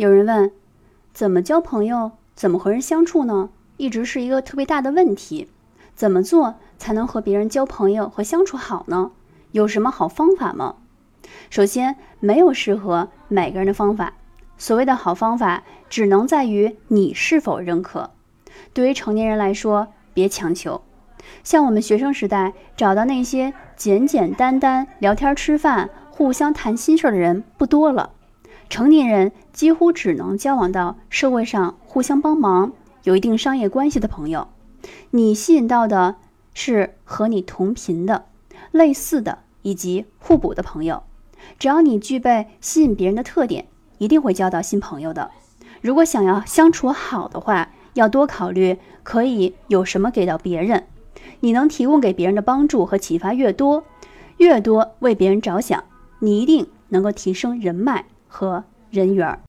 有人问，怎么交朋友，怎么和人相处呢？一直是一个特别大的问题。怎么做才能和别人交朋友和相处好呢？有什么好方法吗？首先，没有适合每个人的方法。所谓的好方法，只能在于你是否认可。对于成年人来说，别强求。像我们学生时代找到那些简简单单聊天、吃饭、互相谈心事的人不多了。成年人几乎只能交往到社会上互相帮忙、有一定商业关系的朋友。你吸引到的是和你同频的、类似的以及互补的朋友。只要你具备吸引别人的特点。一定会交到新朋友的。如果想要相处好的话，要多考虑可以有什么给到别人。你能提供给别人的帮助和启发越多，越多为别人着想，你一定能够提升人脉和人缘儿。